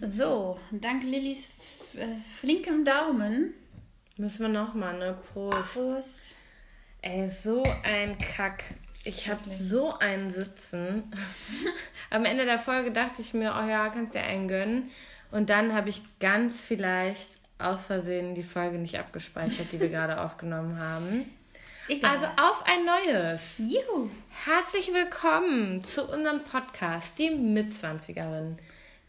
So, dank Lillys äh, flinkem Daumen. Müssen wir nochmal, ne? Prost. Prost. Ey, so ein Kack. Ich habe so einen Sitzen. Am Ende der Folge dachte ich mir, oh ja, kannst dir einen gönnen. Und dann habe ich ganz vielleicht aus Versehen die Folge nicht abgespeichert, die wir gerade aufgenommen haben. Egal. Also auf ein neues. Juhu. Herzlich willkommen zu unserem Podcast, die Mitzwanzigerin.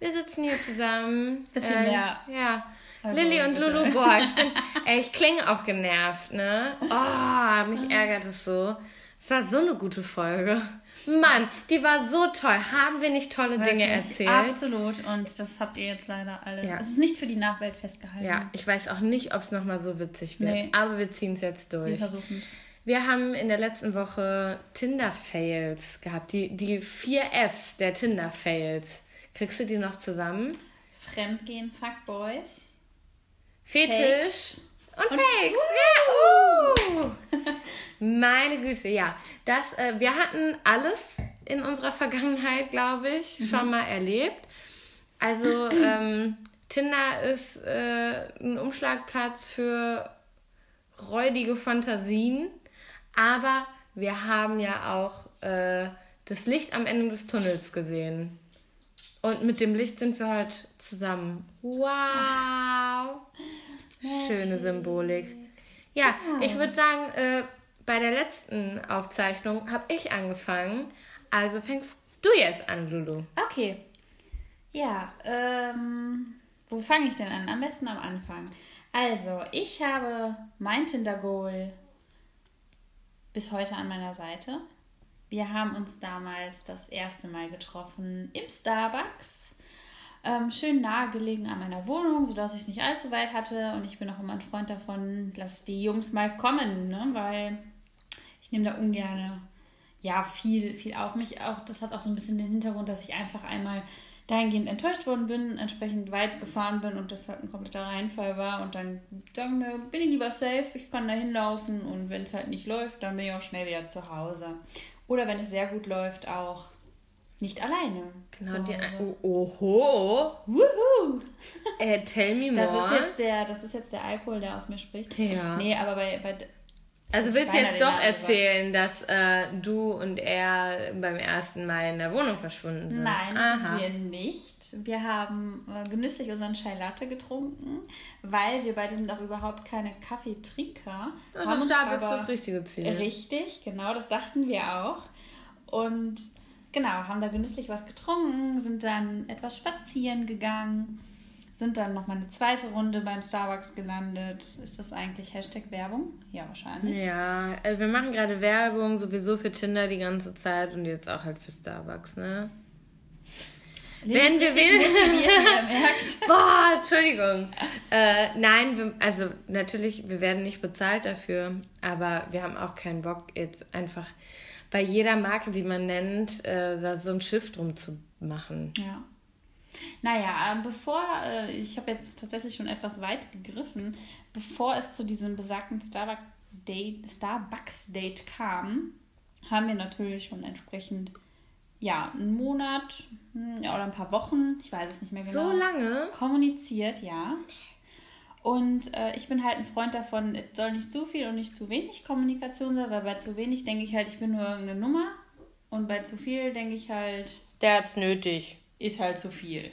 Wir sitzen hier zusammen. Bisschen mehr. Ja. Also, Lilly und bitte. Lulu, boah, ich bin, ey, ich klinge auch genervt, ne? Oh, mich ärgert es so. Es war so eine gute Folge. Mann, die war so toll. Haben wir nicht tolle Dinge Wirklich, erzählt? Absolut. Und das habt ihr jetzt leider alle. Ja. Es ist nicht für die Nachwelt festgehalten. Ja, ich weiß auch nicht, ob es nochmal so witzig wird. Nee. Aber wir ziehen es jetzt Wir durch. versuchen es. Wir haben in der letzten Woche Tinder-Fails gehabt. Die, die vier Fs der Tinder-Fails. Kriegst du die noch zusammen? Fremdgehen, Fuckboys. Fetisch Fakes. und, Fakes. Ja, uh. Meine Güte, ja. Das, äh, wir hatten alles in unserer Vergangenheit, glaube ich, schon mal erlebt. Also ähm, Tinder ist äh, ein Umschlagplatz für räudige Fantasien, aber wir haben ja auch äh, das Licht am Ende des Tunnels gesehen. Und mit dem Licht sind wir heute zusammen. Wow! Schöne Symbolik. Ja, ich würde sagen, äh, bei der letzten Aufzeichnung habe ich angefangen. Also fängst du jetzt an, Lulu. Okay. Ja, ähm, wo fange ich denn an? Am besten am Anfang. Also, ich habe mein Tinder-Goal bis heute an meiner Seite. Wir haben uns damals das erste Mal getroffen im Starbucks. Ähm, schön nahegelegen an meiner Wohnung, sodass ich es nicht allzu weit hatte. Und ich bin auch immer ein Freund davon, lass die Jungs mal kommen, ne? weil ich nehme da ungern ja, viel, viel auf mich. Auch, das hat auch so ein bisschen den Hintergrund, dass ich einfach einmal dahingehend enttäuscht worden bin, entsprechend weit gefahren bin und das halt ein kompletter Reinfall war. Und dann sagen wir, bin ich lieber safe, ich kann da hinlaufen und wenn es halt nicht läuft, dann bin ich auch schnell wieder zu Hause. Oder wenn es sehr gut läuft, auch nicht alleine. Genau, die, Hause. oh, oho. Wuhu! Äh, tell me more. Das ist, jetzt der, das ist jetzt der Alkohol, der aus mir spricht. Ja. Nee, aber bei, bei also willst du jetzt doch erzählen, dass äh, du und er beim ersten Mal in der Wohnung verschwunden sind? Nein, Aha. wir nicht. Wir haben äh, genüsslich unseren Chai Latte getrunken, weil wir beide sind auch überhaupt keine Kaffeetrinker. Also Starbucks ist das richtige Ziel. Richtig, genau, das dachten wir auch. Und genau, haben da genüsslich was getrunken, sind dann etwas spazieren gegangen, sind dann nochmal eine zweite Runde beim Starbucks gelandet. Ist das eigentlich Hashtag Werbung? Ja, wahrscheinlich. Ja, äh, wir machen gerade Werbung sowieso für Tinder die ganze Zeit und jetzt auch halt für Starbucks, ne? Wenn wir merkt. Boah, Entschuldigung. Äh, nein, wir, also natürlich, wir werden nicht bezahlt dafür, aber wir haben auch keinen Bock, jetzt einfach bei jeder Marke, die man nennt, äh, da so ein Schiff drum zu machen. Ja. Naja, äh, bevor, äh, ich habe jetzt tatsächlich schon etwas weit gegriffen, bevor es zu diesem besagten Starbucks-Date Starbucks -Date kam, haben wir natürlich schon entsprechend, ja, einen Monat hm, ja, oder ein paar Wochen, ich weiß es nicht mehr genau. So lange? Kommuniziert, ja. Und äh, ich bin halt ein Freund davon, es soll nicht zu viel und nicht zu wenig Kommunikation sein, weil bei zu wenig denke ich halt, ich bin nur irgendeine Nummer. Und bei zu viel denke ich halt, Der hat's nötig. Ist halt zu viel.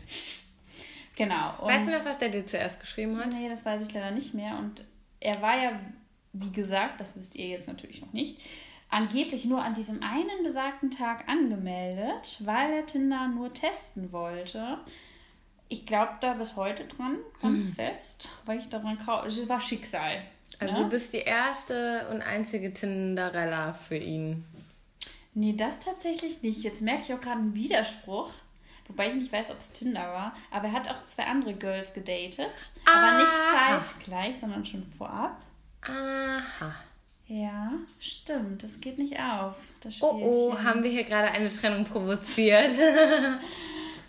Genau. Weißt du noch, was der dir zuerst geschrieben hat? Nee, das weiß ich leider nicht mehr. Und er war ja, wie gesagt, das wisst ihr jetzt natürlich noch nicht, angeblich nur an diesem einen besagten Tag angemeldet, weil er Tinder nur testen wollte. Ich glaube da bis heute dran, ganz fest, weil ich daran kau- Es war Schicksal. Also ne? du bist die erste und einzige Tinderella für ihn. Nee, das tatsächlich nicht. Jetzt merke ich auch gerade einen Widerspruch. Wobei ich nicht weiß, ob es Tinder war. Aber er hat auch zwei andere Girls gedatet. Aber nicht Aha. zeitgleich, sondern schon vorab. Aha. Ja, stimmt. Das geht nicht auf. Oh oh, haben wir hier gerade eine Trennung provoziert.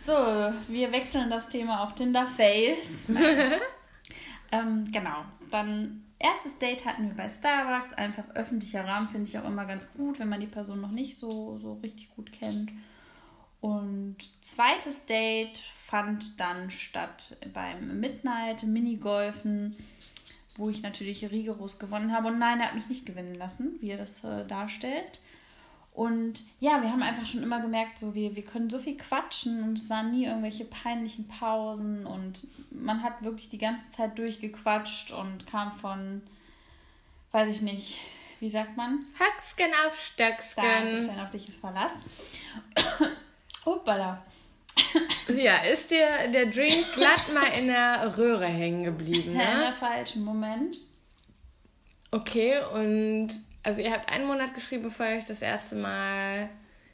So, wir wechseln das Thema auf Tinder Fails. ähm, genau. Dann erstes Date hatten wir bei Starbucks. Einfach öffentlicher Rahmen finde ich auch immer ganz gut, wenn man die Person noch nicht so, so richtig gut kennt. Und zweites Date fand dann statt beim Midnight Minigolfen, wo ich natürlich rigoros gewonnen habe. Und nein, er hat mich nicht gewinnen lassen, wie er das äh, darstellt. Und ja, wir haben einfach schon immer gemerkt, so wir, wir können so viel quatschen und es waren nie irgendwelche peinlichen Pausen und man hat wirklich die ganze Zeit durchgequatscht und kam von, weiß ich nicht, wie sagt man? Höcksken auf Stöcksken. Dankeschön, auf dich ist Verlass. Hoppala. Ja, ist dir der Drink glatt mal in der Röhre hängen geblieben, Ja, in ne? der falschen Moment. Okay, und also ihr habt einen Monat geschrieben, bevor ihr euch das erste Mal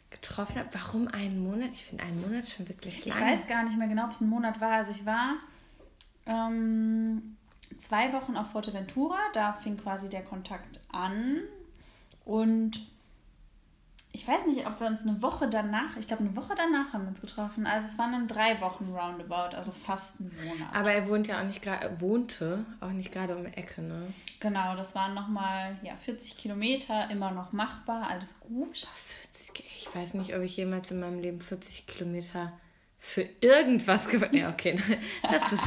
getroffen habt. Warum einen Monat? Ich finde einen Monat schon wirklich Ich lang. weiß gar nicht mehr genau, ob es ein Monat war. Also ich war ähm, zwei Wochen auf Fuerteventura, da fing quasi der Kontakt an. Und ich weiß nicht, ob wir uns eine Woche danach, ich glaube eine Woche danach haben wir uns getroffen. Also es waren dann drei Wochen roundabout, also fast ein Monat. Aber er wohnt ja auch nicht gerade, wohnte auch nicht gerade um die Ecke, ne? Genau, das waren nochmal ja, 40 Kilometer, immer noch machbar, alles gut. 40, ich weiß nicht, ob ich jemals in meinem Leben 40 Kilometer für irgendwas gefahren Ja, okay, das ist,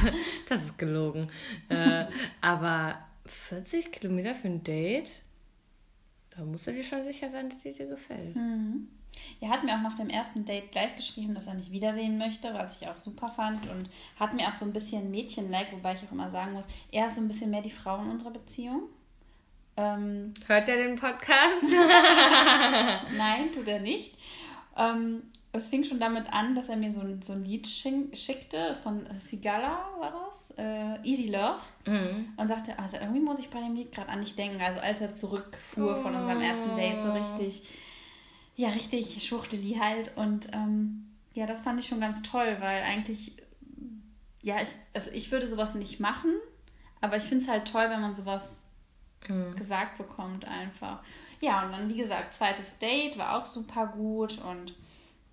das ist gelogen. Äh, aber 40 Kilometer für ein Date? Da musst du dir schon sicher sein, dass die dir gefällt. Er hat mir auch nach dem ersten Date gleich geschrieben, dass er mich wiedersehen möchte, was ich auch super fand. Und hat mir auch so ein bisschen Mädchen-like, wobei ich auch immer sagen muss, er ist so ein bisschen mehr die Frau in unserer Beziehung. Ähm, Hört er den Podcast? nein, tut er nicht. Ähm, es fing schon damit an, dass er mir so ein, so ein Lied schickte von Sigala, war das? Äh, Easy Love. Und sagte, also irgendwie muss ich bei dem Lied gerade an dich denken. Also als er zurückfuhr von unserem ersten Date, so richtig, ja, richtig Schwuchteli halt. Und ähm, ja, das fand ich schon ganz toll, weil eigentlich, ja, ich, also ich würde sowas nicht machen, aber ich finde es halt toll, wenn man sowas gesagt bekommt einfach. Ja, und dann, wie gesagt, zweites Date war auch super gut und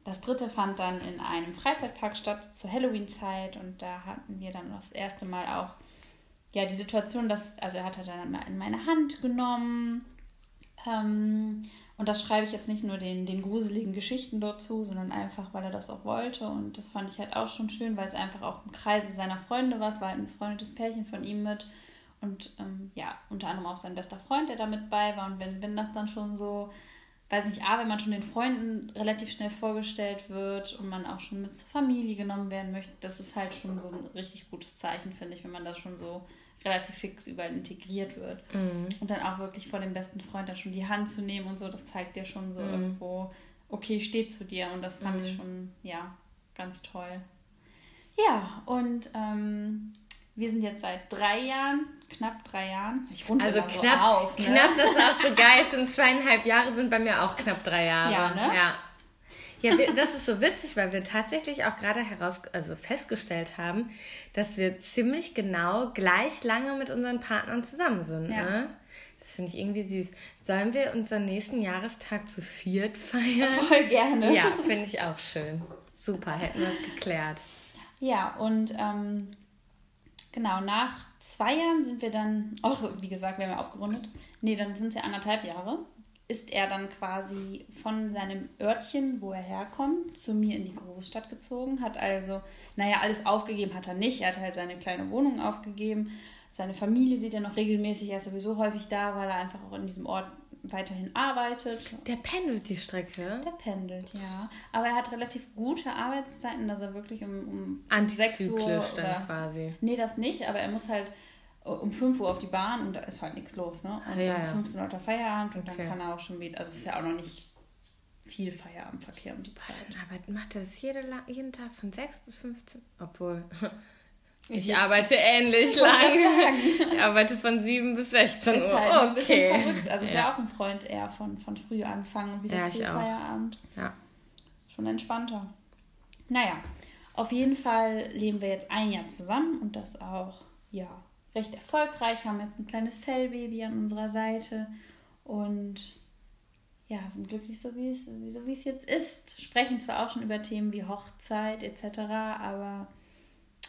das dritte fand dann in einem Freizeitpark statt zur Halloween-Zeit und da hatten wir dann das erste Mal auch ja die Situation, dass, also er hat halt dann mal in meine Hand genommen ähm, und das schreibe ich jetzt nicht nur den, den gruseligen Geschichten dort zu, sondern einfach, weil er das auch wollte und das fand ich halt auch schon schön, weil es einfach auch im Kreise seiner Freunde war, es war halt ein befreundetes Pärchen von ihm mit und ähm, ja, unter anderem auch sein bester Freund, der da mit bei war und wenn, wenn das dann schon so weiß nicht, A, wenn man schon den Freunden relativ schnell vorgestellt wird und man auch schon mit zur Familie genommen werden möchte, das ist halt schon so ein richtig gutes Zeichen, finde ich, wenn man da schon so relativ fix überall integriert wird. Und dann auch wirklich vor dem besten Freund dann schon die Hand zu nehmen und so, das zeigt dir schon so irgendwo, okay, steht zu dir und das fand ich schon, ja, ganz toll. Ja, und ähm, wir sind jetzt seit drei Jahren, knapp drei Jahren, ich runde Also so knapp, auf, ne? knapp, das ist auch so geil. Sind zweieinhalb Jahre, sind bei mir auch knapp drei Jahre. Ja, ne? Ja. Ja, wir, das ist so witzig, weil wir tatsächlich auch gerade heraus, also festgestellt haben, dass wir ziemlich genau gleich lange mit unseren Partnern zusammen sind. Ja. Ne? Das finde ich irgendwie süß. Sollen wir unseren nächsten Jahrestag zu viert feiern? Voll gerne. Ja, finde ich auch schön. Super, hätten wir es geklärt. Ja, und ähm, genau, nach zwei Jahren sind wir dann, auch wie gesagt, wir haben ja aufgerundet, nee, dann sind es ja anderthalb Jahre, ist er dann quasi von seinem Örtchen, wo er herkommt, zu mir in die Großstadt gezogen, hat also, naja, alles aufgegeben hat er nicht, er hat halt seine kleine Wohnung aufgegeben, seine Familie sieht er noch regelmäßig, er ist sowieso häufig da, weil er einfach auch in diesem Ort weiterhin arbeitet. Der pendelt die Strecke. Der pendelt, ja. Aber er hat relativ gute Arbeitszeiten, dass er wirklich um, um 6 Uhr oder... quasi. Nee, das nicht, aber er muss halt um 5 Uhr auf die Bahn und da ist halt nichts los, ne? Und Ja, um ja. 15 Uhr hat er Feierabend und Okay. dann kann er auch schon wieder... Also es ist ja auch noch nicht viel Feierabendverkehr um die Zeit. Aber macht er das jede, jeden Tag von 6 bis 15? Obwohl, ich arbeite ähnlich lang. Ich arbeite von 7 bis 16 ist Uhr. halt ein bisschen okay. verrückt. Also ich wäre ja. auch ein Freund eher von, von früh anfangen und wieder Ja, früh. Feierabend. Ja. Schon entspannter. Naja, auf jeden Fall leben wir jetzt ein Jahr zusammen und das auch, ja, recht erfolgreich. Haben jetzt ein kleines Fellbaby an unserer Seite und ja, sind glücklich, so wie es, so wie es jetzt ist. Sprechen zwar auch schon über Themen wie Hochzeit etc., aber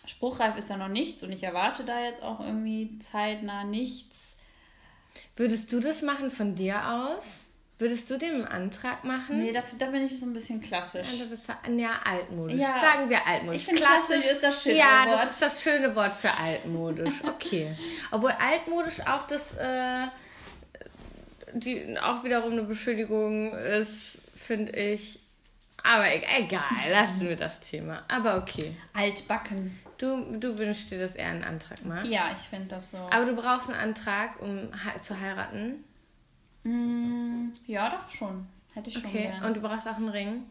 spruchreif ist da noch nichts und ich erwarte da jetzt auch irgendwie zeitnah nichts. Würdest du das machen von dir aus? Würdest du den einen Antrag machen? Nee, da, da bin ich so ein bisschen klassisch. Ja, du bist ja altmodisch. Ja. Sagen wir altmodisch. Ich finde, klassisch ist das schöne ja, Wort. das ist das schöne Wort für altmodisch. Okay. Obwohl altmodisch auch das, äh, die auch wiederum eine Beschuldigung ist, finde ich. Aber e- egal, lassen wir das Thema. Aber okay. Altbacken. Du, du wünschst dir, dass er einen Antrag macht. Ja, ich finde das so. Aber du brauchst einen Antrag, um zu heiraten. Mm, ja, doch schon. Hätte ich schon Okay. gern. Und du brauchst auch einen Ring.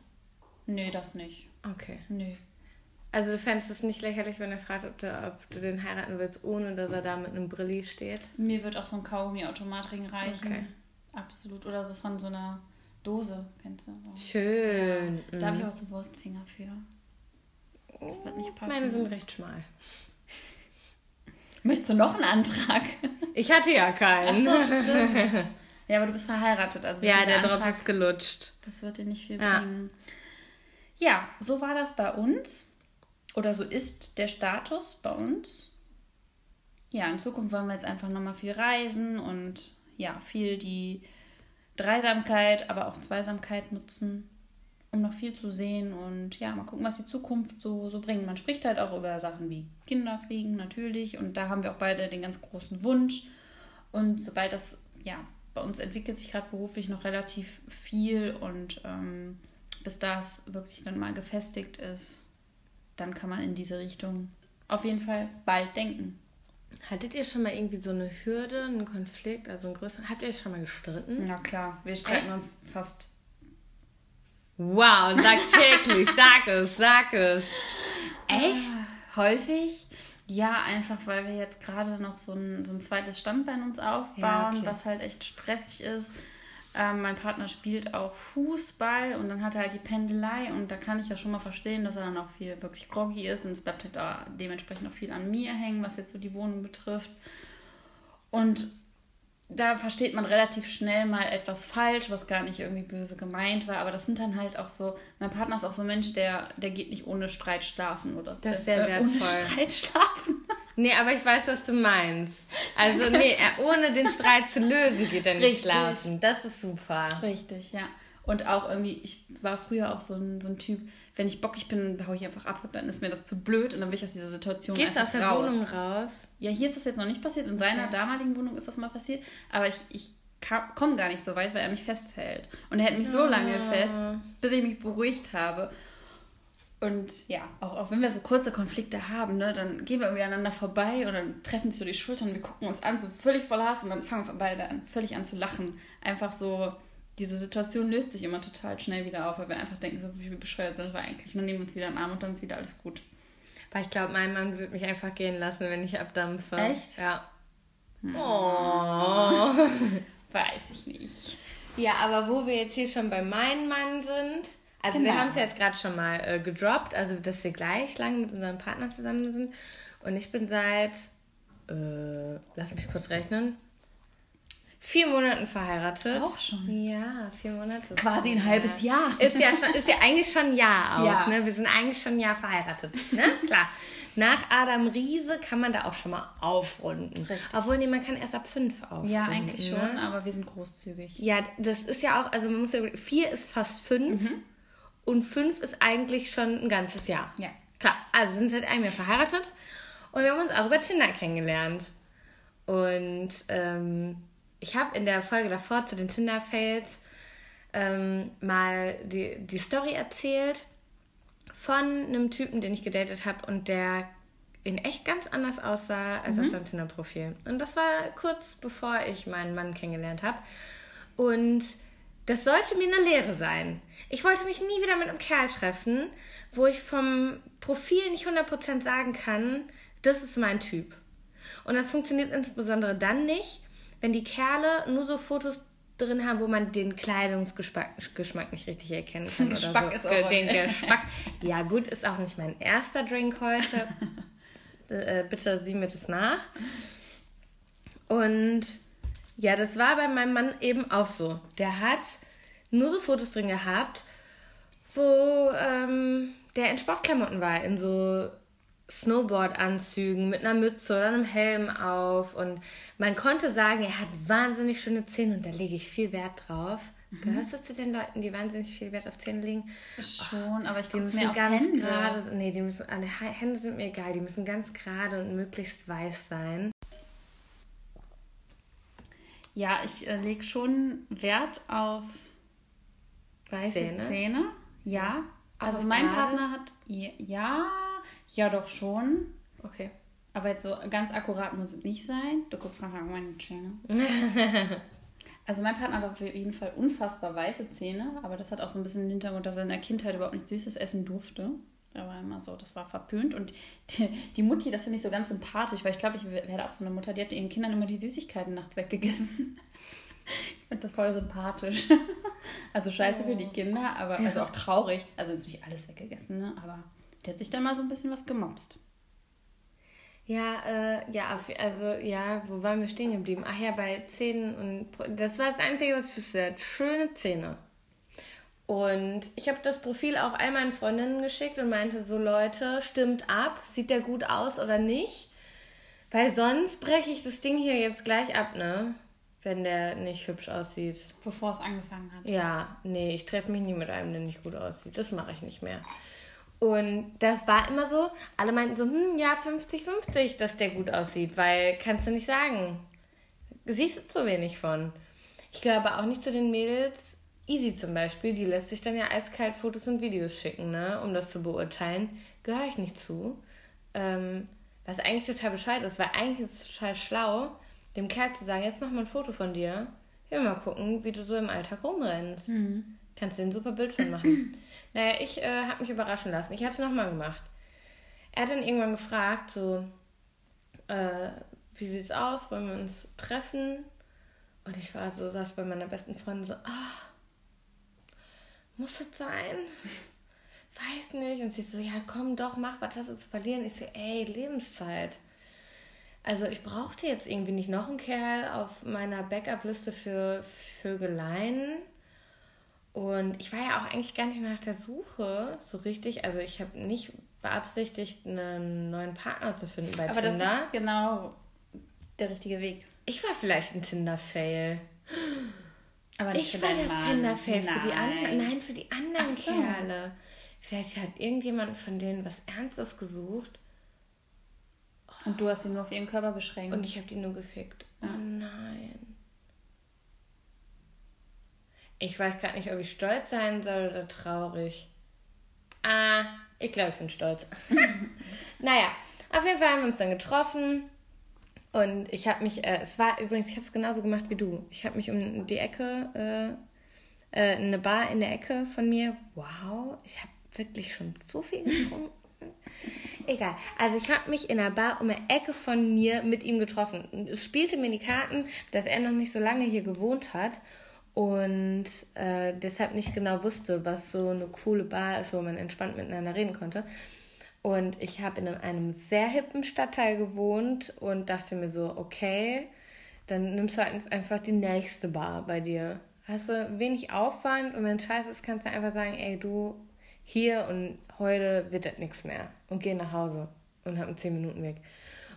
nee, das nicht. Okay. Nee. Also du fändest es nicht lächerlich, wenn er fragt, ob du, ob du den heiraten willst, ohne dass er da mit einem Brilli steht. Mir wird auch so ein Kaugummi-Automatring reichen. Okay. Absolut. Oder so von so einer Dose, kennst du? So. Schön. Da habe ich Mhm. auch so Wurstfinger für. Das wird nicht passen. Meine sind recht schmal. Möchtest du noch einen Antrag? Ich hatte ja Ach keinen. so, stimmt. Ja, aber du bist verheiratet, also ja, der Drops Antrag, ist gelutscht. das wird dir nicht viel Ja. bringen. Ja, so war das bei uns. Oder so ist der Status bei uns. Ja, in Zukunft wollen wir jetzt einfach nochmal viel reisen und ja, viel die Dreisamkeit, aber auch Zweisamkeit nutzen, um noch viel zu sehen und ja, mal gucken, was die Zukunft so, so bringt. Man spricht halt auch über Sachen wie Kinder kriegen, natürlich, und da haben wir auch beide den ganz großen Wunsch. Und sobald das, ja, bei uns entwickelt sich gerade beruflich noch relativ viel und ähm, bis das wirklich dann mal gefestigt ist, dann kann man in diese Richtung auf jeden Fall bald denken. Hattet ihr schon mal irgendwie so eine Hürde, einen Konflikt, also einen größeren? Habt ihr schon mal gestritten? Na klar, wir streiten Echt? uns fast. Wow, sag täglich, sag es, sag es. Echt? Häufig. Ja, einfach weil wir jetzt gerade noch so ein, so ein zweites Standbein uns aufbauen, Ja, okay. was halt echt stressig ist. Ähm, mein Partner spielt auch Fußball und dann hat er halt die Pendelei und da kann ich ja schon mal verstehen, dass er dann auch viel wirklich groggy ist und es bleibt halt da dementsprechend auch viel an mir hängen, was jetzt so die Wohnung betrifft. Und da versteht man relativ schnell mal etwas falsch, was gar nicht irgendwie böse gemeint war. Aber das sind dann halt auch so, mein Partner ist auch so ein Mensch, der, der geht nicht ohne Streit schlafen oder so. Das ist sehr wertvoll. Ohne Streit schlafen. Nee, aber ich weiß, was du meinst. Also, nee, er, ohne den Streit zu lösen, geht er nicht Richtig. schlafen. Das ist super. Richtig, ja. Und auch irgendwie, ich war früher auch so ein, so ein Typ, wenn ich bockig bin, hau ich einfach ab und dann ist mir das zu blöd und dann will ich aus dieser Situation Gehst du einfach aus der raus. Wohnung raus? Ja, hier ist das jetzt noch nicht passiert. In seiner Okay. damaligen Wohnung ist das mal passiert. Aber ich, ich komme gar nicht so weit, weil er mich festhält. Und er hält mich so lange fest, bis ich mich beruhigt habe. Und ja, auch, auch wenn wir so kurze Konflikte haben, ne, dann gehen wir irgendwie aneinander vorbei und dann treffen sich so die Schultern und wir gucken uns an, so völlig voll Hass und dann fangen wir beide an, völlig an zu lachen. Einfach so, diese Situation löst sich immer total schnell wieder auf, weil wir einfach denken, so, wie bescheuert sind wir eigentlich. Dann nehmen wir uns wieder in den Arm und dann ist wieder alles gut. Weil ich glaube, mein Mann würde mich einfach gehen lassen, wenn ich abdampfe. Echt? Ja. Oh. Weiß ich nicht. Ja, aber wo wir jetzt hier schon bei meinem Mann sind, also wir Genau. haben es jetzt gerade schon mal äh, gedroppt, also dass wir gleich lang mit unserem Partner zusammen sind. Und ich bin seit, äh, lass mich kurz rechnen, vier Monaten verheiratet. Auch schon? Ja, vier Monate. Quasi ein halbes Jahr. Ist ja, schon, ist ja eigentlich schon ein Jahr auch. Ja. Ne? Wir sind eigentlich schon ein Jahr verheiratet. Ne? Klar. Nach Adam Riese kann man da auch schon mal aufrunden. Richtig. Obwohl, nee, man kann erst ab fünf aufrunden. Ja, eigentlich ne? schon, aber wir sind großzügig. Ja, das ist ja auch, also man muss ja, vier ist fast fünf Mhm. und fünf ist eigentlich schon ein ganzes Jahr. Ja. Klar, also wir sind seit einem Jahr verheiratet und wir haben uns auch über Tinder kennengelernt. Und ähm, ich habe in der Folge davor zu den Tinder-Fails ähm, mal die, die Story erzählt von einem Typen, den ich gedatet habe und der in echt ganz anders aussah als auf seinem Tinder-Profil. Und das war kurz bevor ich meinen Mann kennengelernt habe. Und das sollte mir eine Lehre sein. Ich wollte mich nie wieder mit einem Kerl treffen, wo ich vom Profil nicht 100% sagen kann, das ist mein Typ. Und das funktioniert insbesondere dann nicht, wenn die Kerle nur so Fotos drin haben, wo man den Kleidungsgeschmack Geschmack nicht richtig erkennen kann. Geschmack oder ist so. auch Den okay. Geschmack. Ja, gut, ist auch nicht mein erster Drink heute. äh, bitte sieh mir das nach. Und ja, das war bei meinem Mann eben auch so. Der hat nur so Fotos drin gehabt, wo ähm, der in Sportklamotten war, in so Snowboard-Anzügen mit einer Mütze oder einem Helm auf. Und man konnte sagen, er hat wahnsinnig schöne Zähne und da lege ich viel Wert drauf. Mhm. Gehörst du zu den Leuten, die wahnsinnig viel Wert auf Zähne legen? Schon, aber ich Die gucke müssen ganz Hände. gerade, nee, die müssen, alle Hände sind mir egal, die müssen ganz gerade und möglichst weiß sein. Ja, ich äh, lege schon Wert auf weiße Zähne? Zähne. Ja. Auch Also mein? Partner hat ja, ja, doch schon. Okay. Aber jetzt so ganz akkurat muss es nicht sein. Du guckst nachher auf meine Zähne. Also mein Partner hat auf jeden Fall unfassbar weiße Zähne, aber das hat auch so ein bisschen den Hintergrund, dass er in der Kindheit überhaupt nicht Süßes essen durfte. Da war immer so, das war verpönt. Und die, die Mutti, das finde ich so ganz sympathisch, weil ich glaube, ich werde auch so eine Mutter, die hat ihren Kindern immer die Süßigkeiten nachts weggegessen. Ich finde das voll sympathisch. Also scheiße für die Kinder, aber also auch traurig. Also natürlich alles weggegessen, ne? Aber die hat sich dann mal so ein bisschen was gemopst. Ja, äh, ja, also ja, wo waren wir stehen geblieben? Ach ja, bei Zähnen und das war das Einzige, was ich wusste. Schöne Zähne. Und ich habe das Profil auch all meinen Freundinnen geschickt und meinte so, Leute, stimmt ab, sieht der gut aus oder nicht? Weil sonst breche ich das Ding hier jetzt gleich ab, ne? Wenn der nicht hübsch aussieht. Bevor es angefangen hat. Ja, nee, ich treffe mich nie mit einem, der nicht gut aussieht. Das mache ich nicht mehr. Und das war immer so, alle meinten so, hm, ja, 50-50, dass der gut aussieht, weil kannst du nicht sagen. Siehst du zu wenig von. Ich gehöre auch nicht zu den Mädels, Easy zum Beispiel, die lässt sich dann ja eiskalt Fotos und Videos schicken, ne, um das zu beurteilen. Gehöre ich nicht zu. Ähm, was eigentlich total bescheid ist, weil eigentlich ist es total schlau, dem Kerl zu sagen, jetzt mach mal ein Foto von dir. Ich will mal gucken, wie du so im Alltag rumrennst. Kannst dir ein super Bild von machen. naja, ich äh, habe mich überraschen lassen. Ich habe es nochmal gemacht. Er hat dann irgendwann gefragt, so, äh, wie sieht's aus? Wollen wir uns treffen? Und ich war so, saß bei meiner besten Freundin so, ah, muss es sein? Weiß nicht. Und sie so, ja, komm doch, mach, was hast du zu verlieren? Ich so, ey, Lebenszeit. Also ich brauchte jetzt irgendwie nicht noch einen Kerl auf meiner Backup-Liste für Vögeleien. Und ich war ja auch eigentlich gar nicht nach der Suche so richtig. Also ich habe nicht beabsichtigt, einen neuen Partner zu finden bei Aber das Tinder. ist genau der richtige Weg. Ich war vielleicht ein Tinder-Fail. Aber nicht Ich für war das. Tinder-Fail für die anderen. Nein, für die anderen so. Kerle. Vielleicht hat irgendjemand von denen was Ernstes gesucht Und du hast ihn nur auf ihren Körper beschränkt. und ich habe die nur gefickt. Oh nein. Ich weiß gerade nicht, ob ich stolz sein soll oder traurig. Ah, ich glaube, ich bin stolz. naja, auf jeden Fall haben wir uns dann getroffen. Und ich habe mich, äh, es war übrigens, ich habe es genauso gemacht wie du. Ich habe mich um die Ecke, äh, äh, eine Bar in der Ecke von mir. Wow, ich habe wirklich schon so viel getrunken. Egal. Also ich habe mich in einer Bar um eine Ecke von mir mit ihm getroffen. Es spielte mir die Karten, dass er noch nicht so lange hier gewohnt hat und äh, deshalb nicht genau wusste, was so eine coole Bar ist, wo man entspannt miteinander reden konnte. Und ich habe in einem sehr hippen Stadtteil gewohnt und dachte mir so, okay, dann nimmst du halt einfach die nächste Bar bei dir. Hast du wenig Aufwand und wenn es scheiße ist, kannst du einfach sagen, ey, du, hier und heute wird das nichts mehr. Und geh nach Hause und hab einen 10 Minuten weg.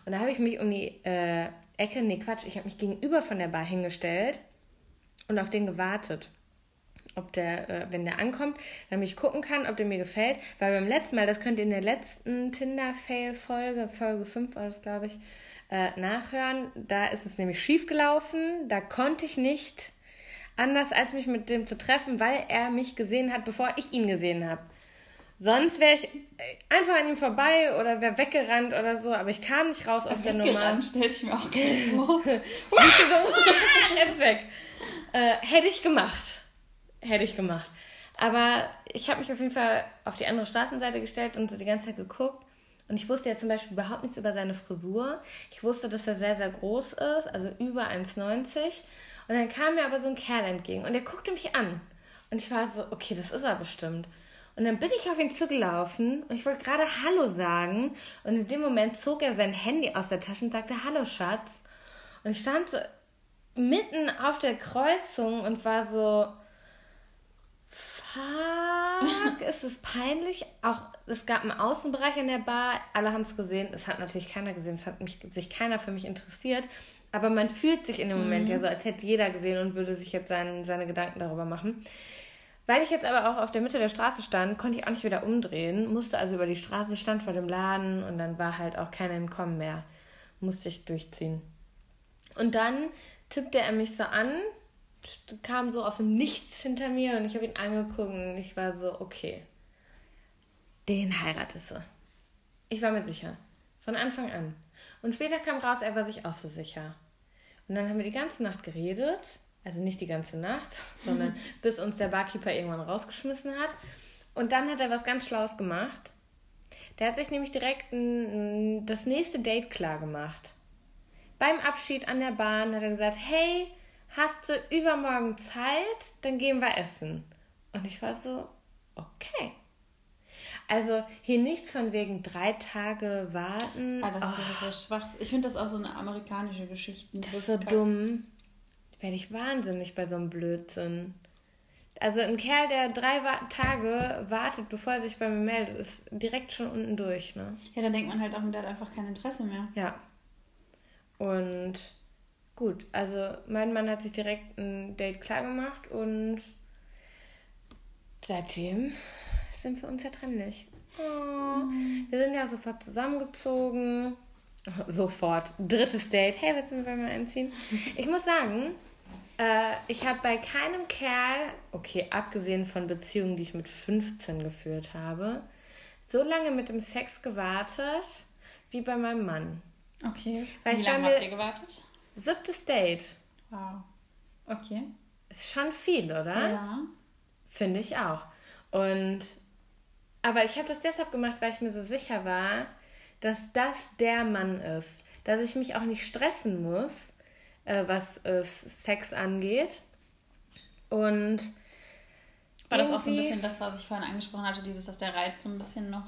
Und da habe ich mich um die äh, Ecke, nee Quatsch, ich habe mich gegenüber von der Bar hingestellt und auf den gewartet. Ob der, äh, wenn der ankommt, damit ich gucken kann, ob der mir gefällt. Weil beim letzten Mal, das könnt ihr in der letzten Tinder-Fail-Folge, Folge 5 war das, glaube ich, äh, nachhören. Da ist es nämlich schief gelaufen. Da konnte ich nicht anders, als mich mit dem zu treffen, weil er mich gesehen hat, bevor ich ihn gesehen habe. Sonst wäre ich äh, einfach an ihm vorbei oder wäre weggerannt oder so, aber ich kam nicht raus aus der Nummer. Weggerannt, stell ich mir auch gerne vor. Jetzt weg. Äh, hätte ich gemacht. Hätte ich gemacht. Aber ich habe mich auf jeden Fall auf die andere Straßenseite gestellt und so die ganze Zeit geguckt. Und ich wusste ja zum Beispiel überhaupt nichts über seine Frisur. Ich wusste, dass er sehr, sehr groß ist, also über 1,90. Und dann kam mir aber so ein Kerl entgegen und der guckte mich an. Und ich war so, okay, das ist er bestimmt. Und dann bin ich auf ihn zugelaufen und ich wollte gerade Hallo sagen. Und in dem Moment zog er sein Handy aus der Tasche und sagte, Hallo Schatz. Und ich stand so mitten auf der Kreuzung und war so, fuck. ist es peinlich. Auch es gab einen Außenbereich in der Bar, alle haben es gesehen. Es hat natürlich keiner gesehen, es hat mich, sich keiner für mich interessiert. Aber man fühlt sich in dem Moment mhm. ja so, als hätte jeder gesehen und würde sich jetzt sein, seine Gedanken darüber machen. Weil ich jetzt aber auch auf der Mitte der Straße stand, konnte ich auch nicht wieder umdrehen, musste also über die Straße, stand vor dem Laden und dann war halt auch kein Entkommen mehr. Musste ich durchziehen. Und dann tippte er mich so an, kam so aus dem Nichts hinter mir und ich habe ihn angeguckt und ich war so, okay, den heiratest du. Ich war mir sicher. Von Anfang an. Und später kam raus, er war sich auch so sicher. Und dann haben wir die ganze Nacht geredet. Also nicht die ganze Nacht, sondern bis uns der Barkeeper irgendwann rausgeschmissen hat. Und dann hat er was ganz Schlaues gemacht. Der hat sich nämlich direkt ein, das nächste Date klar gemacht. Beim Abschied an der Bahn hat er gesagt, hey, hast du übermorgen Zeit? Dann gehen wir essen. Und ich war so, okay. Also hier nichts von wegen drei Tage warten. Ah, das oh. ist so schwach. Ich finde das auch so eine amerikanische Geschichte. Das ist so dumm. Werde ich wahnsinnig bei so einem Blödsinn. Also ein Kerl, der drei Tage wartet, bevor er sich bei mir meldet, ist direkt schon unten durch, ne? Ja, dann denkt man halt auch, der hat einfach kein Interesse mehr. Ja. Und gut, also mein Mann hat sich direkt ein Date klar gemacht und seitdem sind wir unzertrennlich. Oh, mhm. Wir sind ja sofort zusammengezogen. Sofort. Drittes Date. Hey, willst du mir mal einziehen? Ich muss sagen, äh, ich habe bei keinem Kerl, okay, abgesehen von Beziehungen, die ich mit 15 geführt habe, so lange mit dem Sex gewartet wie bei meinem Mann. Okay. Weil wie lange habt ihr gewartet? Siebtes Date. Wow. Okay. Ist schon viel, oder? Ja. Finde ich auch. Und aber ich habe das deshalb gemacht, weil ich mir so sicher war, dass das der Mann ist. Dass ich mich auch nicht stressen muss, äh, was äh, Sex angeht. Und. War das auch so ein bisschen das, was ich vorhin angesprochen hatte, dieses, dass der Reiz so ein bisschen noch.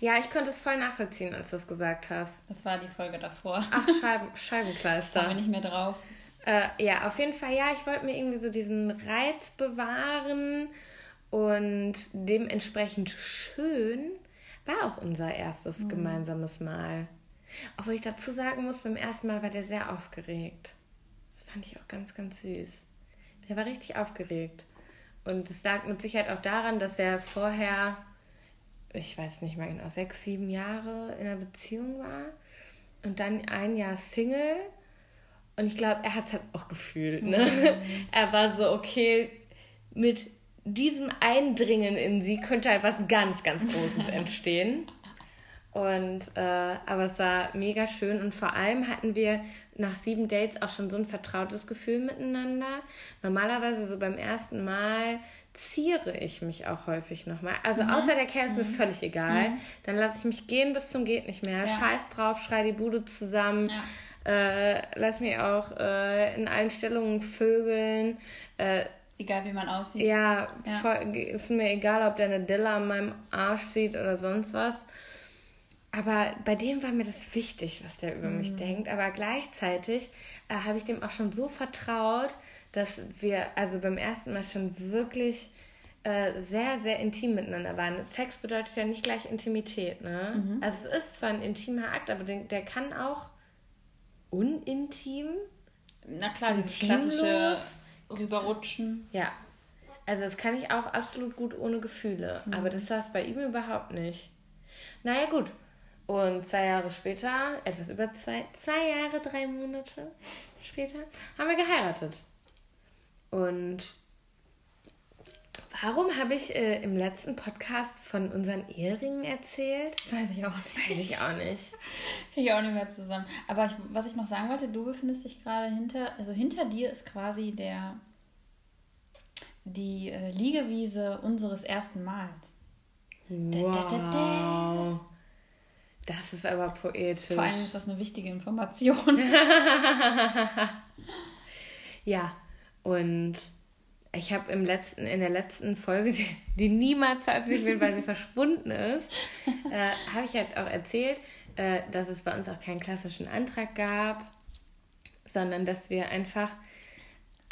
Ja, ich konnte es voll nachvollziehen, als du es gesagt hast. Das war die Folge davor. Ach, Scheiben, Scheibenkleister. Da bin ich nicht mehr drauf. Äh, ja, auf jeden Fall, ja, ich wollte mir irgendwie so diesen Reiz bewahren und dementsprechend schön war auch unser erstes mhm. gemeinsames Mal. Obwohl ich dazu sagen muss, beim ersten Mal war der sehr aufgeregt. Das fand ich auch ganz, ganz süß. Der war richtig aufgeregt. Und es lag mit Sicherheit auch daran, dass er vorher, ich weiß nicht mal genau, sechs, sieben Jahre in einer Beziehung war und dann ein Jahr Single. Und ich glaube, er hat es halt auch gefühlt. Ne? Mhm. Er war so, okay, mit diesem Eindringen in sie könnte halt was ganz, ganz Großes entstehen. Und äh, aber es war mega schön und vor allem hatten wir nach sieben Dates auch schon so ein vertrautes Gefühl miteinander. Normalerweise so beim ersten Mal ziere ich mich auch häufig nochmal. Also mhm. außer der Kerl ist mir mhm. völlig egal. Mhm. Dann lasse ich mich gehen bis zum geht nicht mehr. Ja. Scheiß drauf, schrei die Bude zusammen. Ja. Äh, lass mich auch äh, in allen Stellungen vögeln. Äh, Egal wie man aussieht. Ja, ja. Voll, ist mir egal, ob der eine Dille an meinem Arsch sieht oder sonst was. Aber bei dem war mir das wichtig, was der über mhm. mich denkt. Aber gleichzeitig äh, habe ich dem auch schon so vertraut, dass wir also beim ersten Mal schon wirklich äh, sehr, sehr intim miteinander waren. Sex bedeutet ja nicht gleich Intimität, ne? Mhm. Also es ist zwar ein intimer Akt, aber der, der kann auch unintim. Na klar, dieses klassische Rüberrutschen. Ja. Also das kann ich auch absolut gut ohne Gefühle. Mhm. Aber das war es bei ihm überhaupt nicht. Naja, gut. Und zwei Jahre später, etwas über zwei, zwei Jahre, drei Monate später, haben wir geheiratet. Und warum habe ich äh, im letzten Podcast von unseren Eheringen erzählt? Weiß ich auch nicht. Weiß ich auch nicht. Kriege ich auch nicht mehr zusammen. Aber ich, was ich noch sagen wollte, du befindest dich gerade hinter, also hinter dir ist quasi der die äh, Liegewiese unseres ersten Mals. Wow. Da, da, da, das ist aber poetisch. Vor allem ist das eine wichtige Information. ja, und ich habe im letzten, in der letzten Folge, die, die niemals veröffentlicht wird, weil sie verschwunden ist, äh, habe ich halt auch erzählt, äh, dass es bei uns auch keinen klassischen Antrag gab, sondern dass wir einfach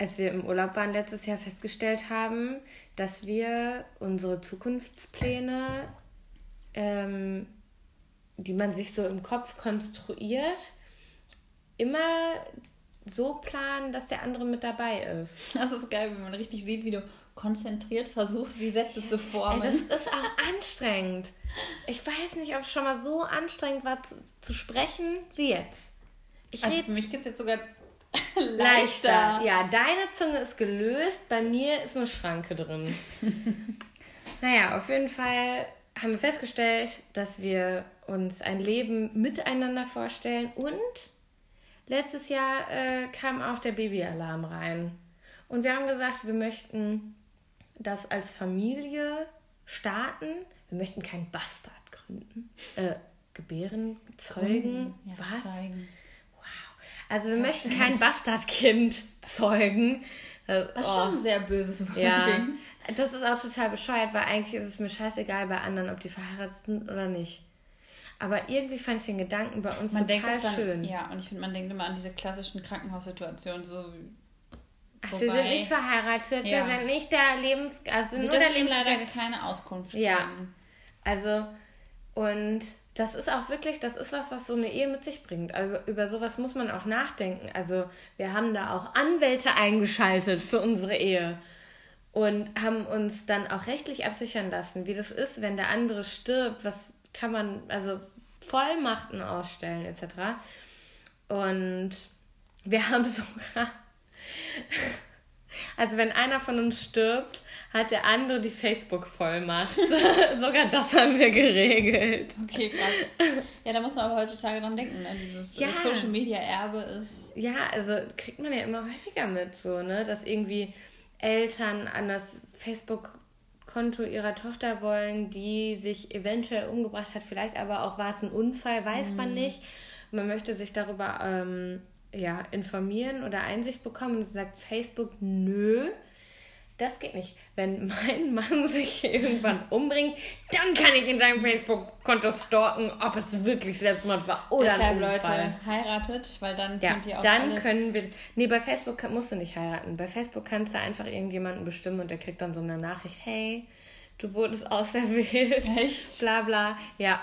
als wir im Urlaub waren letztes Jahr festgestellt haben, dass wir unsere Zukunftspläne, ähm, die man sich so im Kopf konstruiert, immer so planen, dass der andere mit dabei ist. Das ist geil, wenn man richtig sieht, wie du konzentriert versuchst, die Sätze zu formen. Ey, das ist auch anstrengend. Ich weiß nicht, ob es schon mal so anstrengend war zu, zu sprechen wie jetzt. Ich also für mich geht es jetzt sogar leichter. leichter. Ja, deine Zunge ist gelöst, bei mir ist eine Schranke drin. naja, auf jeden Fall haben wir festgestellt, dass wir uns ein Leben miteinander vorstellen und letztes Jahr äh, kam auch der Babyalarm rein. Und wir haben gesagt, wir möchten das als Familie starten. Wir möchten keinen Bastard gründen. Äh, gebären, zeugen, ja, was? Zeugen. Wow. Also wir das möchten stimmt. kein Bastardkind zeugen. Das ist oh. schon ein sehr böses Wording. Ja, das ist auch total bescheuert, weil eigentlich ist es mir scheißegal bei anderen, ob die verheiratet sind oder nicht. Aber irgendwie fand ich den Gedanken bei uns man total dann, schön. Ja, und ich finde, man denkt immer an diese klassischen Krankenhaussituationen, so Ach, sie sind nicht verheiratet, ja. sie sind nicht der Lebens... Also sind nur der Lebens leider keine Auskunft Ja, geben. also und das ist auch wirklich, das ist was, was so eine Ehe mit sich bringt. Also über sowas muss man auch nachdenken. Also wir haben da auch Anwälte eingeschaltet für unsere Ehe und haben uns dann auch rechtlich absichern lassen, wie das ist, wenn der andere stirbt, was kann man, also Vollmachten ausstellen etc. Und wir haben sogar also wenn einer von uns stirbt, hat der andere die Facebook-Vollmacht. Sogar das haben wir geregelt. Okay, krass. Ja, da muss man aber heutzutage dran denken, ne? Dieses ja. Social-Media-Erbe ist... Ja, also kriegt man ja immer häufiger mit, so, ne? Dass irgendwie Eltern an das Facebook-Konto ihrer Tochter wollen, die sich eventuell umgebracht hat. Vielleicht aber auch war es ein Unfall, weiß mhm. man nicht. Man möchte sich darüber ähm, ja, informieren oder Einsicht bekommen und sagt Facebook, nö, das geht nicht. Wenn mein Mann sich irgendwann umbringt, dann kann ich in seinem Facebook-Konto stalken, ob es wirklich Selbstmord war oder Deshalb, ein Unfall. Leute, heiratet, weil dann ja, könnt ihr auch dann alles... können wir... Nee, bei Facebook musst du nicht heiraten. Bei Facebook kannst du einfach irgendjemanden bestimmen und der kriegt dann so eine Nachricht, hey, du wurdest auserwählt. Echt? Bla bla. Ja.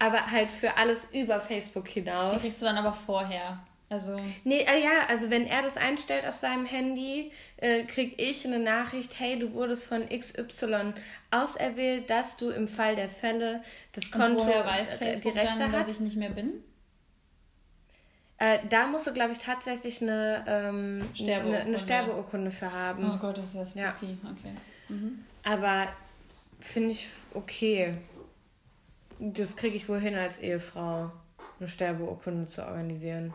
Aber halt für alles über Facebook hinaus. Die kriegst du dann aber vorher. Also. Nee, äh, ja, also wenn er das einstellt auf seinem Handy, äh, kriege ich eine Nachricht, hey, du wurdest von XY auserwählt, dass du im Fall der Fälle das Konto Und woher weiß Facebook die Rechte dann, dass ich nicht mehr bin? Äh, da musst du, glaube ich, tatsächlich eine, ähm, Sterbeurkunde. eine, Sterbeurkunde für haben. Oh Gott, das ist ja spooky. Ja. Okay. Mhm. Aber finde ich okay. Das kriege ich wohl hin als Ehefrau, eine Sterbeurkunde zu organisieren.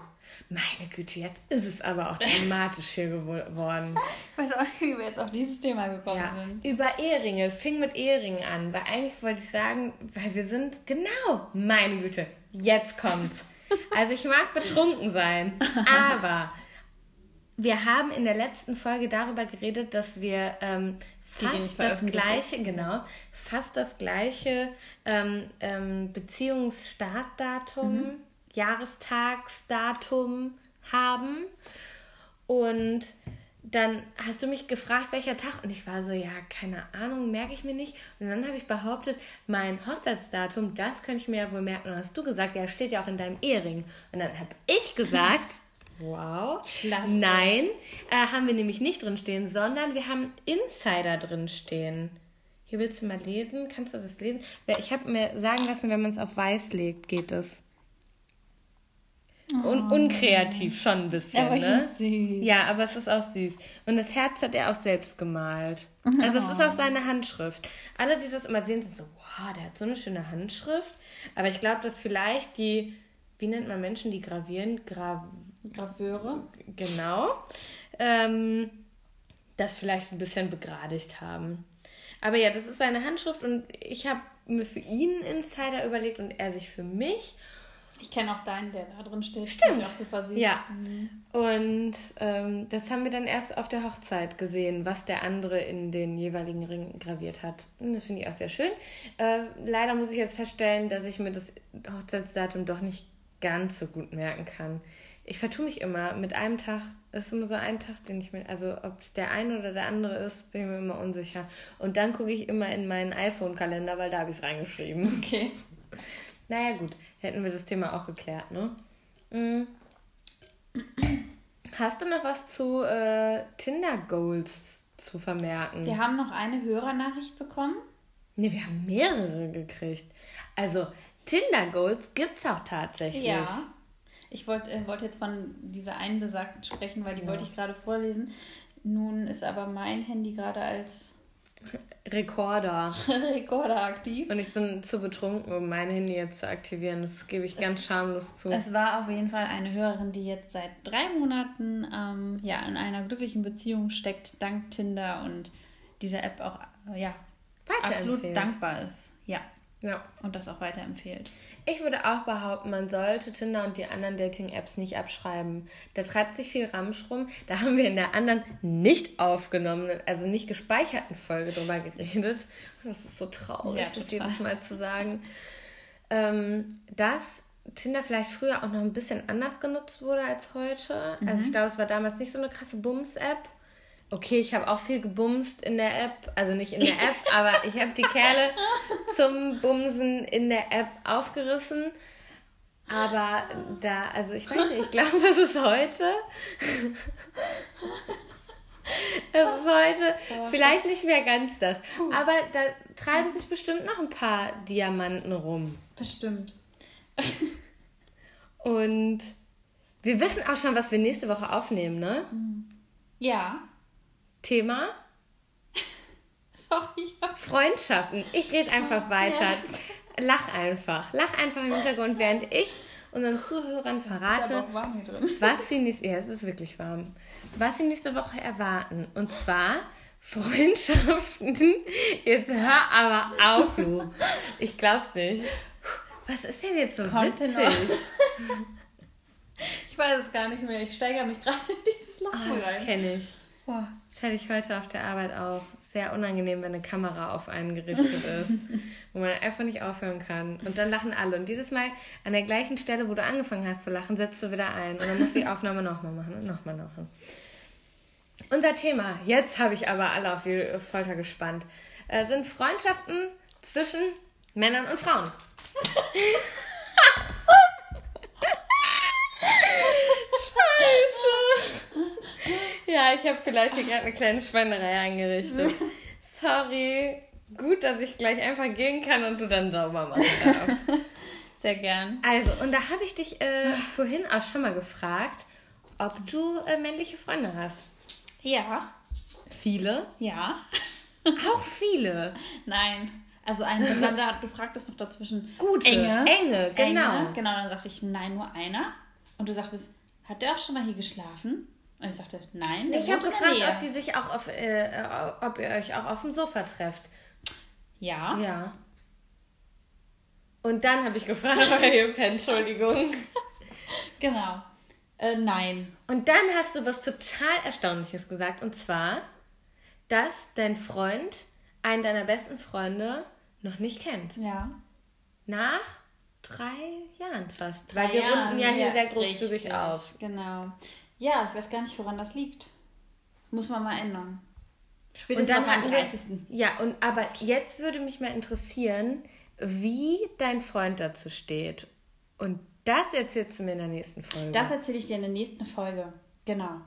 Meine Güte, jetzt ist es aber auch dramatisch hier geworden. Ich weiß auch nicht, wie wir jetzt auf dieses Thema gekommen ja, sind. Über Eheringe. Es fing mit Eheringen an, weil eigentlich wollte ich sagen, weil wir sind, genau, meine Güte, jetzt kommt's. Also ich mag betrunken sein, aber wir haben in der letzten Folge darüber geredet, dass wir ähm, fast die, die das gleiche, ist. genau, fast das gleiche ähm, ähm, Beziehungsstartdatum mhm Jahrestagsdatum haben. Und dann hast du mich gefragt, welcher Tag. Und ich war so, ja, keine Ahnung, merke ich mir nicht. Und dann habe ich behauptet, mein Hochzeitsdatum, das könnte ich mir ja wohl merken. Und hast du gesagt, ja, steht ja auch in deinem Ehering. Und dann habe ich gesagt, wow, Klasse. nein, äh, haben wir nämlich nicht drin stehen, sondern wir haben Insider drin stehen. Hier willst du mal lesen? Kannst du das lesen? Ich habe mir sagen lassen, wenn man es auf weiß legt, geht es. Un oh. unkreativ schon ein bisschen, aber ne? Süß. Ja, aber es ist auch süß. Und das Herz hat er auch selbst gemalt. Also es ist auch seine Handschrift. Alle, die das immer sehen, sind so, wow, der hat so eine schöne Handschrift. Aber ich glaube, dass vielleicht die, wie nennt man Menschen, die gravieren? Gra Graveure. Genau. Ähm, das vielleicht ein bisschen begradigt haben. Aber ja, das ist seine Handschrift und ich habe mir für ihn einen Insider überlegt und er sich für mich. Ich kenne auch deinen, der da drin steht. Stimmt. Ich auch super süß. Ja. Mhm. Und ähm, das haben wir dann erst auf der Hochzeit gesehen, was der andere in den jeweiligen Ring graviert hat. Und das finde ich auch sehr schön. Äh, leider muss ich jetzt feststellen, dass ich mir das Hochzeitsdatum doch nicht ganz so gut merken kann. Ich vertue mich immer mit einem Tag, ist immer so ein Tag, den ich mir, also ob es der eine oder der andere ist, bin ich mir immer unsicher. Und dann gucke ich immer in meinen iPhone-Kalender, weil da habe ich es reingeschrieben. Okay. Naja, gut, hätten wir das Thema auch geklärt, ne? Mhm. Hast du noch was zu äh, Tinder-Goals zu vermerken? Wir haben noch eine Hörernachricht bekommen. Ne, wir haben mehrere gekriegt. Also, Tinder-Goals gibt es auch tatsächlich. Ja. Ich wollte äh, wollt jetzt von dieser einen besagten sprechen, weil die Ja. wollte ich gerade vorlesen. Nun ist aber mein Handy gerade als Rekorder. Rekorder aktiv. Und ich bin zu betrunken, um mein Handy jetzt zu aktivieren. Das gebe ich ganz schamlos zu. Es war auf jeden Fall eine Hörerin, die jetzt seit drei Monaten ähm, ja, in einer glücklichen Beziehung steckt, dank Tinder und dieser App auch äh, ja, absolut dankbar ist. Ja, Ja. und das auch weiterempfehlt. Ich würde auch behaupten, man sollte Tinder und die anderen Dating-Apps nicht abschreiben. Da treibt sich viel Ramsch rum. Da haben wir in der anderen nicht aufgenommenen, also nicht gespeicherten Folge drüber geredet. Das ist so traurig, Ja, das jedes Mal zu sagen. Ähm, dass Tinder vielleicht früher auch noch ein bisschen anders genutzt wurde als heute. Also ich glaube, es war damals nicht so eine krasse Bums-App. Okay, ich habe auch viel gebumst in der App, also nicht in der App, aber ich habe die Kerle zum Bumsen in der App aufgerissen. Aber da, also ich weiß nicht, ich glaube, es ist heute. Es ist heute vielleicht nicht mehr ganz das. Aber da treiben sich bestimmt noch ein paar Diamanten rum. Bestimmt. Und wir wissen auch schon, was wir nächste Woche aufnehmen, ne? Ja. Thema Sorry. Freundschaften. Ich rede einfach weiter. Lach einfach. Lach einfach im Hintergrund, während ich unseren Zuhörern verrate, was sie nächste, ja, es ist wirklich warm, was sie nächste Woche erwarten. Und zwar Freundschaften. Jetzt hör aber auf, du. Ich glaub's nicht. Was ist denn jetzt so Kommt witzig? Ich weiß es gar nicht mehr. Ich steigere mich gerade in dieses Lachen Ah, das rein. kenne ich. Boah. Das hätte ich heute auf der Arbeit auch. Sehr unangenehm, wenn eine Kamera auf einen gerichtet ist, wo man einfach nicht aufhören kann. Und dann lachen alle. Und jedes Mal an der gleichen Stelle, wo du angefangen hast zu lachen, setzt du wieder ein. Und dann musst du die Aufnahme nochmal machen und nochmal machen. Unser Thema, jetzt habe ich aber alle auf die Folter gespannt, äh, sind Freundschaften zwischen Männern und Frauen. Ja, ich habe vielleicht hier gerade eine kleine Schweinerei eingerichtet. Sorry. Gut, dass ich gleich einfach gehen kann und du dann sauber machen darfst. Sehr gern. Also, und da habe ich dich äh, vorhin auch schon mal gefragt, ob du äh, männliche Freunde hast. Ja. Viele? Ja. Auch viele. Nein. Also ein Miteinander, du fragtest noch dazwischen. Gute. Enge. Enge, genau. Enge. Genau, dann sagte ich, nein, nur einer. Und du sagtest, hat der auch schon mal hier geschlafen? Und ich sagte, nein. Ich habe gefragt, ob die sich auch auf, äh, äh, ob ihr euch auch auf dem Sofa trefft. Ja. Ja. Und dann habe ich gefragt, ob ihr hier pennt, Entschuldigung. Genau. Äh, nein. Und dann hast du was total Erstaunliches gesagt. Und zwar, dass dein Freund einen deiner besten Freunde noch nicht kennt. Ja. Nach drei Jahren fast. Weil Drei wir Jahren, runden ja hier ja, sehr großzügig richtig, auf. Genau. Ja, ich weiß gar nicht, woran das liegt. Muss man mal ändern. Und Spätestens dann noch am hatten wir, 30. ja, und aber jetzt würde mich mal interessieren, wie dein Freund dazu steht. Und das erzählst du mir in der nächsten Folge. Das erzähle ich dir in der nächsten Folge. Genau.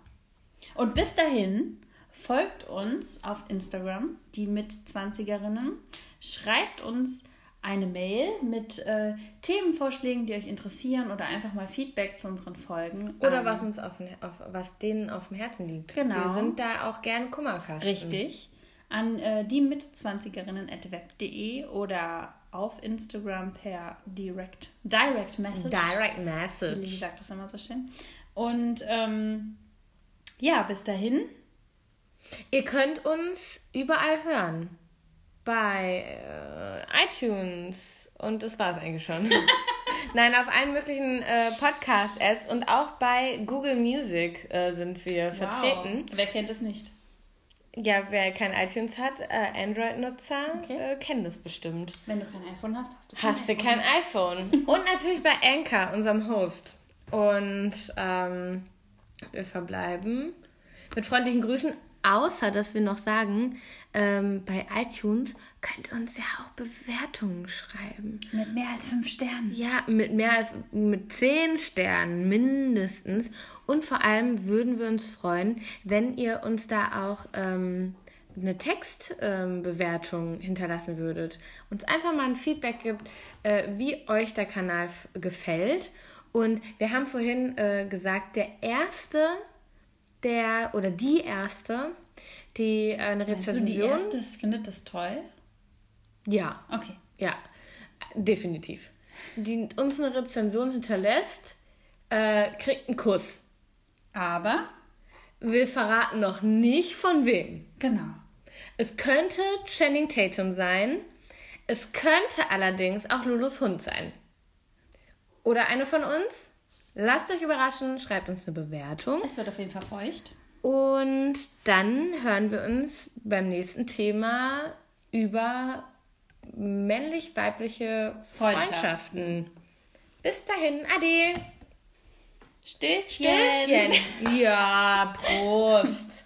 Und bis dahin folgt uns auf Instagram, die mit 20erinnen. Schreibt uns eine Mail mit äh, Themenvorschlägen, die euch interessieren oder einfach mal Feedback zu unseren Folgen. Oder Ähm, was uns auf, auf was denen auf dem Herzen liegt. Genau. Wir sind da auch gerne Kummerkasten. Richtig. An äh, die mit 20erinnen.web.de oder auf Instagram per Direct, Direct Message. Direct Die Message. Lili sagt das immer so schön. Und ähm, ja, bis dahin. Ihr könnt uns überall hören. Bei äh, iTunes. Und das war es eigentlich schon. Nein, auf allen möglichen äh, Podcast-Apps und auch bei Google Music äh, sind wir vertreten. Wow. Wer kennt es nicht? Ja, wer kein iTunes hat, äh, Android-Nutzer, Okay. äh, kennen das bestimmt. Wenn du kein iPhone hast, hast du kein Hast du iPhone. kein iPhone. Und natürlich bei Anchor, unserem Host. Und ähm, wir verbleiben mit freundlichen Grüßen, außer dass wir noch sagen, ähm, bei iTunes könnt ihr uns ja auch Bewertungen schreiben. Mit mehr als fünf Sternen. Ja, mit mehr als mit zehn Sternen mindestens. Und vor allem würden wir uns freuen, wenn ihr uns da auch ähm, eine Textbewertung ähm, hinterlassen würdet. Uns einfach mal ein Feedback gibt, äh, wie euch der Kanal gefällt. Und wir haben vorhin äh, gesagt, der erste, der oder die erste, die eine Meinst du, Rezension. die erste findet das toll? Ja, Okay. ja, definitiv. Die uns eine Rezension hinterlässt, äh, kriegt einen Kuss. Aber, Wir verraten noch nicht von wem. genau. Es könnte Channing Tatum sein. Es könnte allerdings auch Lulus Hund sein. Oder eine von uns. Lasst euch überraschen, schreibt uns eine Bewertung. Es wird auf jeden Fall feucht. Und dann hören wir uns beim nächsten Thema über männlich-weibliche Freundschaften. Freundschaften. Bis dahin, Ade. Stößchen. Stößchen. Ja, Prost.